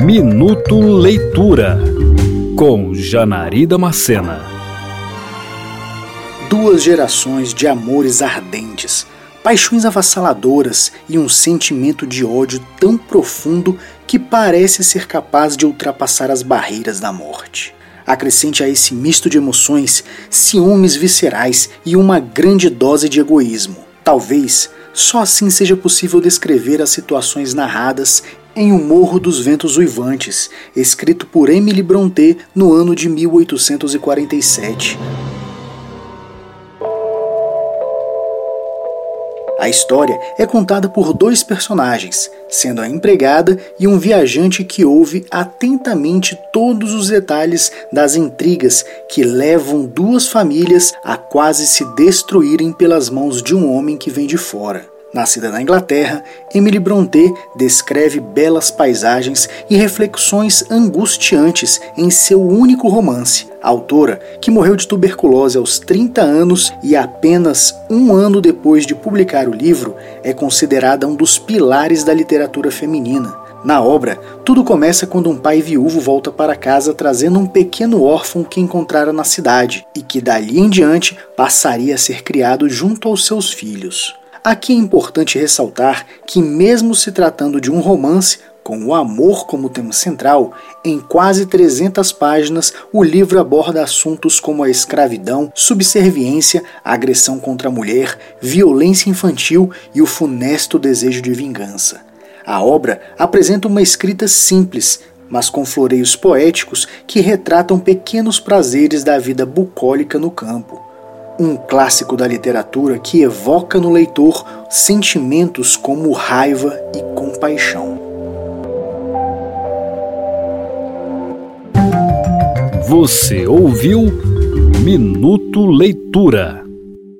Minuto Leitura com Janari Macena. Duas gerações de amores ardentes, paixões avassaladoras e um sentimento de ódio tão profundo que parece ser capaz de ultrapassar as barreiras da morte. Acrescente a esse misto de emoções ciúmes viscerais e uma grande dose de egoísmo. Talvez só assim seja possível descrever as situações narradas em O Morro dos Ventos Uivantes, escrito por Emily Brontë no ano de 1847. A história é contada por dois personagens, sendo a empregada e um viajante que ouve atentamente todos os detalhes das intrigas que levam duas famílias a quase se destruírem pelas mãos de um homem que vem de fora. Nascida na Inglaterra, Emily Brontë descreve belas paisagens e reflexões angustiantes em seu único romance. A autora, que morreu de tuberculose aos 30 anos e apenas um ano depois de publicar o livro, é considerada um dos pilares da literatura feminina. Na obra, tudo começa quando um pai viúvo volta para casa trazendo um pequeno órfão que encontrara na cidade e que dali em diante passaria a ser criado junto aos seus filhos. Aqui é importante ressaltar que, mesmo se tratando de um romance, com o amor como tema central, em quase 300 páginas o livro aborda assuntos como a escravidão, subserviência, agressão contra a mulher, violência infantil e o funesto desejo de vingança. A obra apresenta uma escrita simples, mas com floreios poéticos que retratam pequenos prazeres da vida bucólica no campo um clássico da literatura que evoca no leitor sentimentos como raiva e compaixão. Você ouviu Minuto Leitura.